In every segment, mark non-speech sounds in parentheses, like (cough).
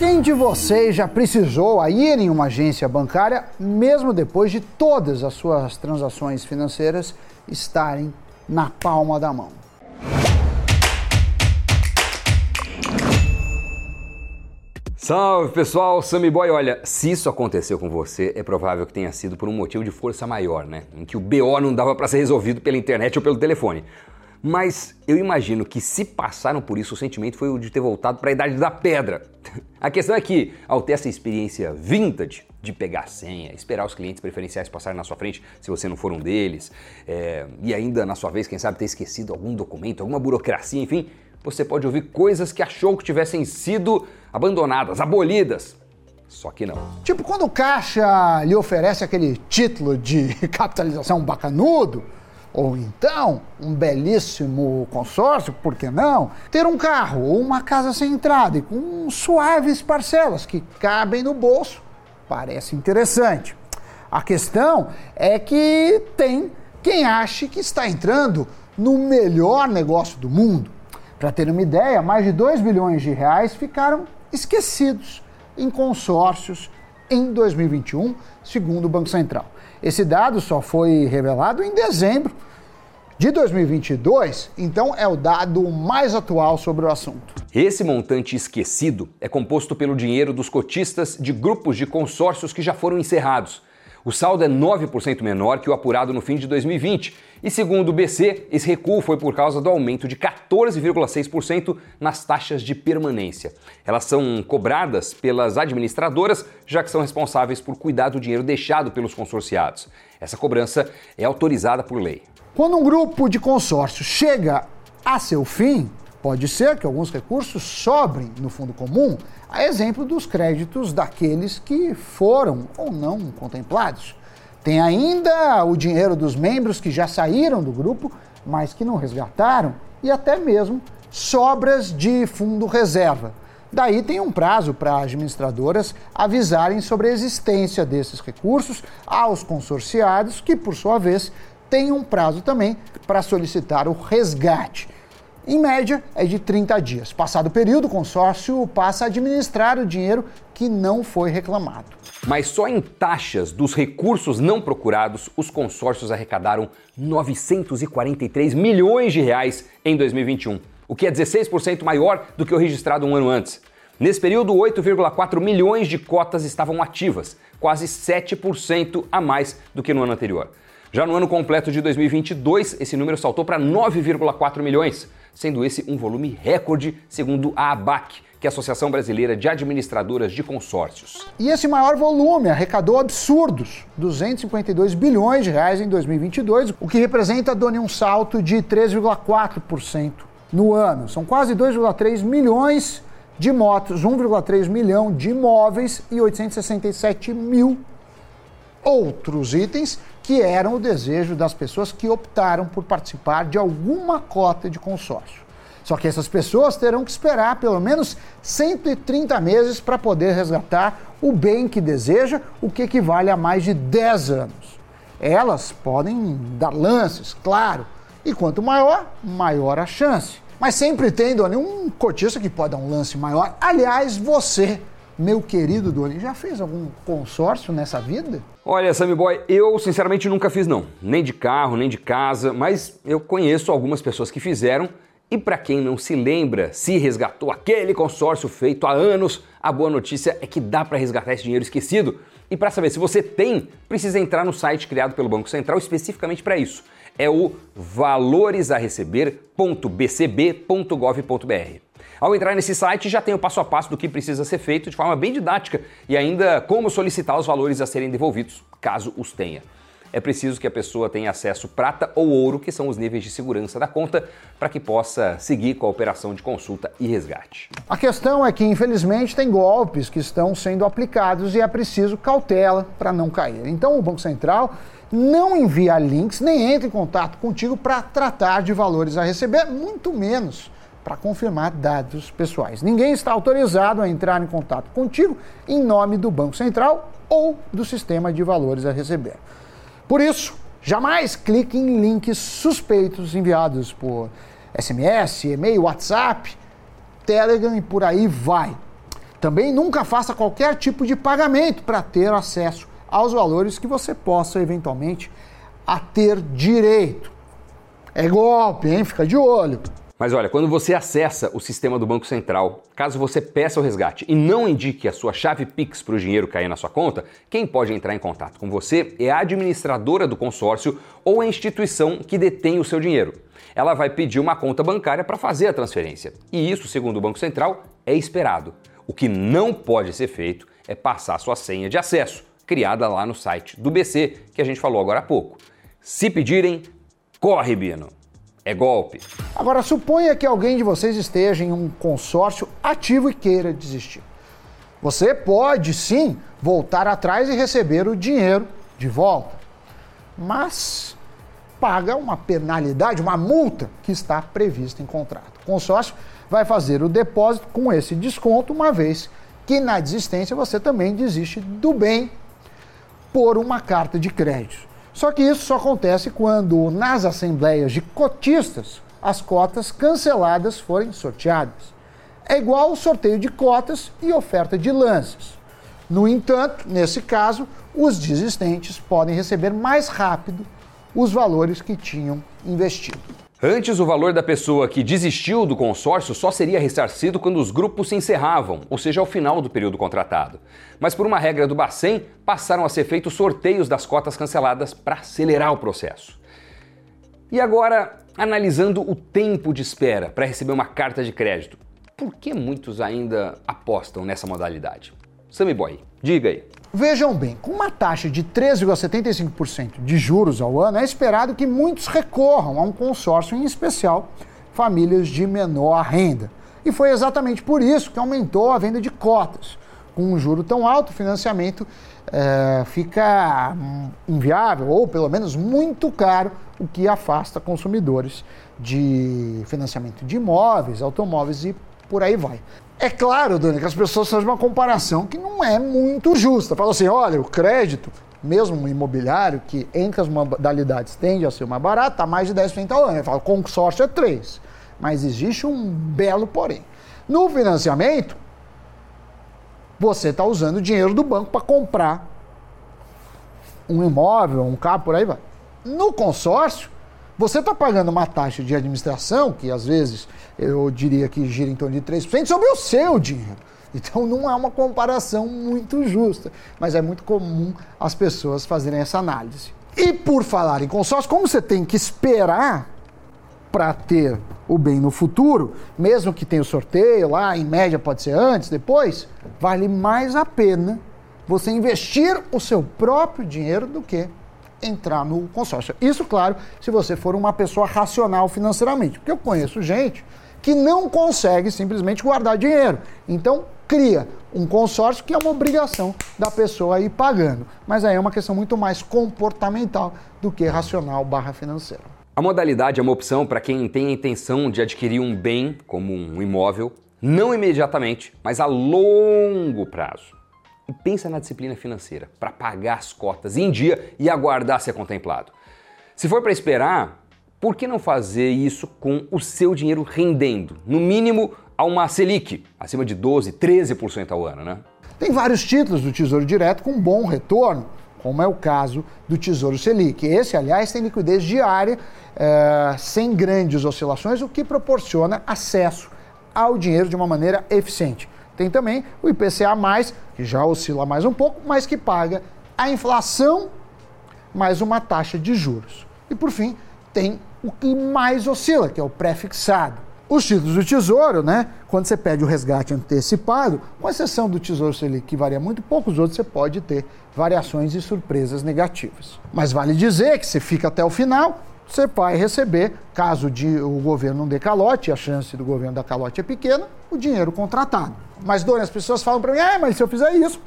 Quem de vocês já precisou ir em uma agência bancária, mesmo depois de todas as suas transações financeiras estarem na palma da mão? Salve pessoal, Sammy Boy. Olha, se isso aconteceu com você, é provável que tenha sido por um motivo de força maior, né? Em que o BO não dava para ser resolvido pela internet ou pelo telefone. Mas eu imagino que se passaram por isso, o sentimento foi o de ter voltado para a idade da pedra. (laughs) A questão é que, ao ter essa experiência vintage de pegar senha, esperar os clientes preferenciais passarem na sua frente, se você não for um deles, é, e ainda na sua vez, quem sabe, ter esquecido algum documento, alguma burocracia, enfim, você pode ouvir coisas que achou que tivessem sido abandonadas, abolidas. Só que não. Tipo quando o caixa lhe oferece aquele título de (laughs) capitalização bacanudo, ou então um belíssimo consórcio, por que não? Ter um carro ou uma casa sem entrada e com suaves parcelas que cabem no bolso. Parece interessante. A questão é que tem quem ache que está entrando no melhor negócio do mundo. Para ter uma ideia, mais de 2 bilhões de reais ficaram esquecidos em consórcios em 2021, segundo o Banco Central. Esse dado só foi revelado em dezembro de 2022, então é o dado mais atual sobre o assunto. Esse montante esquecido é composto pelo dinheiro dos cotistas de grupos de consórcios que já foram encerrados. O saldo é 9% menor que o apurado no fim de 2020. E segundo o BC, esse recuo foi por causa do aumento de 14,6% nas taxas de permanência. Elas são cobradas pelas administradoras, já que são responsáveis por cuidar do dinheiro deixado pelos consorciados. Essa cobrança é autorizada por lei. Quando um grupo de consórcio chega a seu fim, pode ser que alguns recursos sobrem no fundo comum, a exemplo dos créditos daqueles que foram ou não contemplados. Tem ainda o dinheiro dos membros que já saíram do grupo, mas que não resgataram, e até mesmo sobras de fundo reserva. Daí tem um prazo para administradoras avisarem sobre a existência desses recursos aos consorciados, que por sua vez têm um prazo também para solicitar o resgate. Em média, é de 30 dias. Passado o período, o consórcio passa a administrar o dinheiro que não foi reclamado. Mas só em taxas dos recursos não procurados, os consórcios arrecadaram 943 milhões de reais em 2021, o que é 16% maior do que o registrado um ano antes. Nesse período, 8,4 milhões de cotas estavam ativas, quase 7% a mais do que no ano anterior. Já no ano completo de 2022, esse número saltou para 9,4 milhões, sendo esse um volume recorde, segundo a ABAC, que é a Associação Brasileira de Administradoras de Consórcios. E esse maior volume arrecadou absurdos 252 bilhões de reais em 2022, o que representa, Doni, um salto de 3,4% no ano. São quase 2,3 milhões de motos, 1,3 milhão de imóveis e 867 mil outros itens que eram o desejo das pessoas que optaram por participar de alguma cota de consórcio. Só que essas pessoas terão que esperar pelo menos 130 meses para poder resgatar o bem que deseja, o que equivale a mais de 10 anos. Elas podem dar lances, claro, e quanto maior, maior a chance. Mas sempre tem, Doni, um cotista que pode dar um lance maior. Aliás, você meu querido Doni, já fez algum consórcio nessa vida? Olha, Sammy Boy, eu sinceramente nunca fiz não, nem de carro, nem de casa, mas eu conheço algumas pessoas que fizeram e para quem não se lembra, se resgatou aquele consórcio feito há anos, a boa notícia é que dá para resgatar esse dinheiro esquecido. E para saber se você tem, precisa entrar no site criado pelo Banco Central especificamente para isso. É o valoresareceber.bcb.gov.br. Ao entrar nesse site, já tem o passo a passo do que precisa ser feito de forma bem didática e ainda como solicitar os valores a serem devolvidos, caso os tenha. É preciso que a pessoa tenha acesso prata ou ouro, que são os níveis de segurança da conta, para que possa seguir com a operação de consulta e resgate. A questão é que, infelizmente, tem golpes que estão sendo aplicados e é preciso cautela para não cair. Então, o Banco Central não envia links nem entra em contato contigo para tratar de valores a receber, muito menos para confirmar dados pessoais. Ninguém está autorizado a entrar em contato contigo em nome do Banco Central ou do sistema de valores a receber. Por isso, jamais clique em links suspeitos enviados por SMS, e-mail, WhatsApp, Telegram e por aí vai. Também nunca faça qualquer tipo de pagamento para ter acesso aos valores que você possa eventualmente a ter direito. É golpe, hein? Fica de olho. Mas olha, quando você acessa o sistema do Banco Central, caso você peça o resgate e não indique a sua chave Pix para o dinheiro cair na sua conta, quem pode entrar em contato com você é a administradora do consórcio ou a instituição que detém o seu dinheiro. Ela vai pedir uma conta bancária para fazer a transferência. E isso, segundo o Banco Central, é esperado. O que não pode ser feito é passar sua senha de acesso, criada lá no site do BC, que a gente falou agora há pouco. Se pedirem, corre, Bino é golpe. Agora, suponha que alguém de vocês esteja em um consórcio ativo e queira desistir. Você pode sim voltar atrás e receber o dinheiro de volta, mas paga uma penalidade, uma multa que está prevista em contrato. O consórcio vai fazer o depósito com esse desconto, uma vez que na desistência você também desiste do bem por uma carta de crédito. Só que isso só acontece quando, nas assembleias de cotistas, as cotas canceladas forem sorteadas. É igual o sorteio de cotas e oferta de lances. No entanto, nesse caso, os desistentes podem receber mais rápido os valores que tinham investido. Antes, o valor da pessoa que desistiu do consórcio só seria ressarcido quando os grupos se encerravam, ou seja, ao final do período contratado. Mas, por uma regra do Bacen, passaram a ser feitos sorteios das cotas canceladas para acelerar o processo. E agora, analisando o tempo de espera para receber uma carta de crédito, por que muitos ainda apostam nessa modalidade? Sammy Boy, diga aí. Vejam bem, com uma taxa de 13,75% de juros ao ano, é esperado que muitos recorram a um consórcio, em especial famílias de menor renda. E foi exatamente por isso que aumentou a venda de cotas. Com um juro tão alto, o financiamento é, fica inviável, ou pelo menos muito caro, o que afasta consumidores de financiamento de imóveis, automóveis e por aí vai. É claro, Dani, que as pessoas fazem uma comparação que não é muito justa. Falam assim: olha, o crédito, mesmo imobiliário, que entre as modalidades tende a ser mais barato, está mais de 10% ao ano. Eu falo, consórcio é 3%. Mas existe um belo porém. No financiamento, você está usando o dinheiro do banco para comprar um imóvel, um carro, por aí vai. No consórcio, você está pagando uma taxa de administração, que às vezes eu diria que gira em torno de 3%, sobre o seu dinheiro. Então não é uma comparação muito justa, mas é muito comum as pessoas fazerem essa análise. E por falar em consórcio, como você tem que esperar para ter o bem no futuro, mesmo que tenha o sorteio lá, em média pode ser antes, depois, vale mais a pena você investir o seu próprio dinheiro do que entrar no consórcio. Isso, claro, se você for uma pessoa racional financeiramente. Porque eu conheço gente que não consegue simplesmente guardar dinheiro. Então, cria um consórcio que é uma obrigação da pessoa ir pagando. Mas aí é uma questão muito mais comportamental do que racional barra financeira. A modalidade é uma opção para quem tem a intenção de adquirir um bem, como um imóvel, não imediatamente, mas a longo prazo e pensa na disciplina financeira para pagar as cotas em dia e aguardar ser contemplado. Se for para esperar, por que não fazer isso com o seu dinheiro rendendo, no mínimo a uma Selic, acima de 12, 13% ao ano, né? Tem vários títulos do Tesouro Direto com bom retorno, como é o caso do Tesouro Selic. Esse, aliás, tem liquidez diária, é, sem grandes oscilações, o que proporciona acesso ao dinheiro de uma maneira eficiente. Tem também o IPCA, que já oscila mais um pouco, mas que paga a inflação mais uma taxa de juros. E por fim, tem o que mais oscila, que é o pré-fixado. Os títulos do Tesouro, né? Quando você pede o resgate antecipado, com exceção do Tesouro Selic, que varia muito pouco, os outros você pode ter variações e surpresas negativas. Mas vale dizer que você fica até o final, você vai receber, caso de, o governo não dê calote, a chance do governo dar calote é pequena, o dinheiro contratado. Mas, Dona, as pessoas falam para mim, ah, mas se eu fizer isso,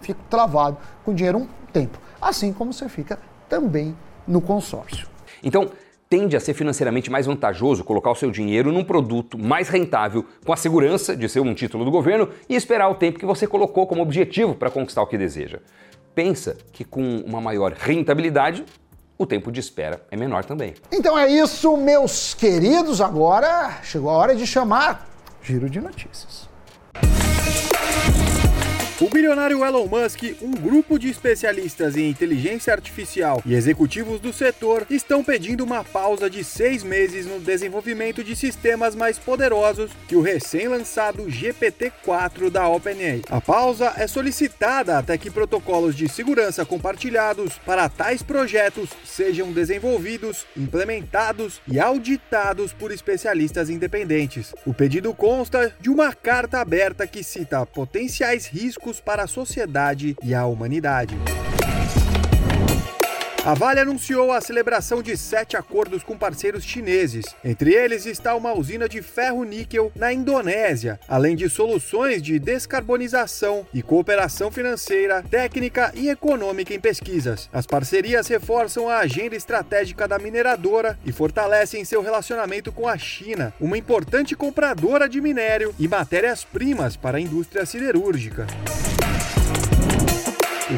fico travado com dinheiro um tempo. Assim como você fica também no consórcio. Então, tende a ser financeiramente mais vantajoso colocar o seu dinheiro num produto mais rentável, com a segurança de ser um título do governo e esperar o tempo que você colocou como objetivo para conquistar o que deseja. Pensa que com uma maior rentabilidade, o tempo de espera é menor também. Então é isso, meus queridos. Agora chegou a hora de chamar Giro de Notícias. O bilionário Elon Musk, um grupo de especialistas em inteligência artificial e executivos do setor estão pedindo uma pausa de seis meses no desenvolvimento de sistemas mais poderosos que o recém-lançado GPT-4 da OpenAI. A pausa é solicitada até que protocolos de segurança compartilhados para tais projetos sejam desenvolvidos, implementados e auditados por especialistas independentes. O pedido consta de uma carta aberta que cita potenciais riscos para a sociedade e a humanidade. A Vale anunciou a celebração de sete acordos com parceiros chineses. Entre eles está uma usina de ferro-níquel na Indonésia, além de soluções de descarbonização e cooperação financeira, técnica e econômica em pesquisas. As parcerias reforçam a agenda estratégica da mineradora e fortalecem seu relacionamento com a China, uma importante compradora de minério e matérias-primas para a indústria siderúrgica.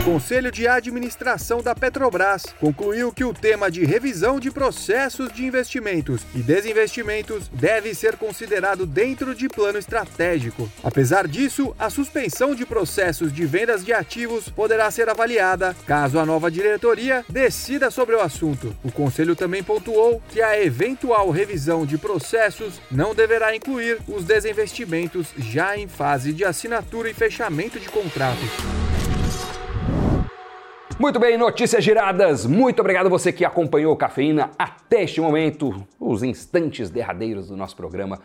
Conselho de Administração da Petrobras concluiu que o tema de revisão de processos de investimentos e desinvestimentos deve ser considerado dentro de plano estratégico. Apesar disso, a suspensão de processos de vendas de ativos poderá ser avaliada caso a nova diretoria decida sobre o assunto. O Conselho também pontuou que a eventual revisão de processos não deverá incluir os desinvestimentos já em fase de assinatura e fechamento de contratos. Muito bem, notícias giradas. Muito obrigado você que acompanhou o Cafeína até este momento, os instantes derradeiros do nosso programa.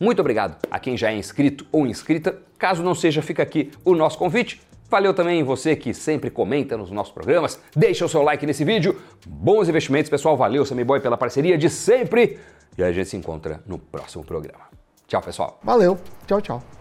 Muito obrigado a quem já é inscrito ou inscrita. Caso não seja, fica aqui o nosso convite. Valeu também você que sempre comenta nos nossos programas. Deixa o seu like nesse vídeo. Bons investimentos, pessoal. Valeu, Sammy Boy, pela parceria de sempre. E a gente se encontra no próximo programa. Tchau, pessoal. Valeu. Tchau, tchau.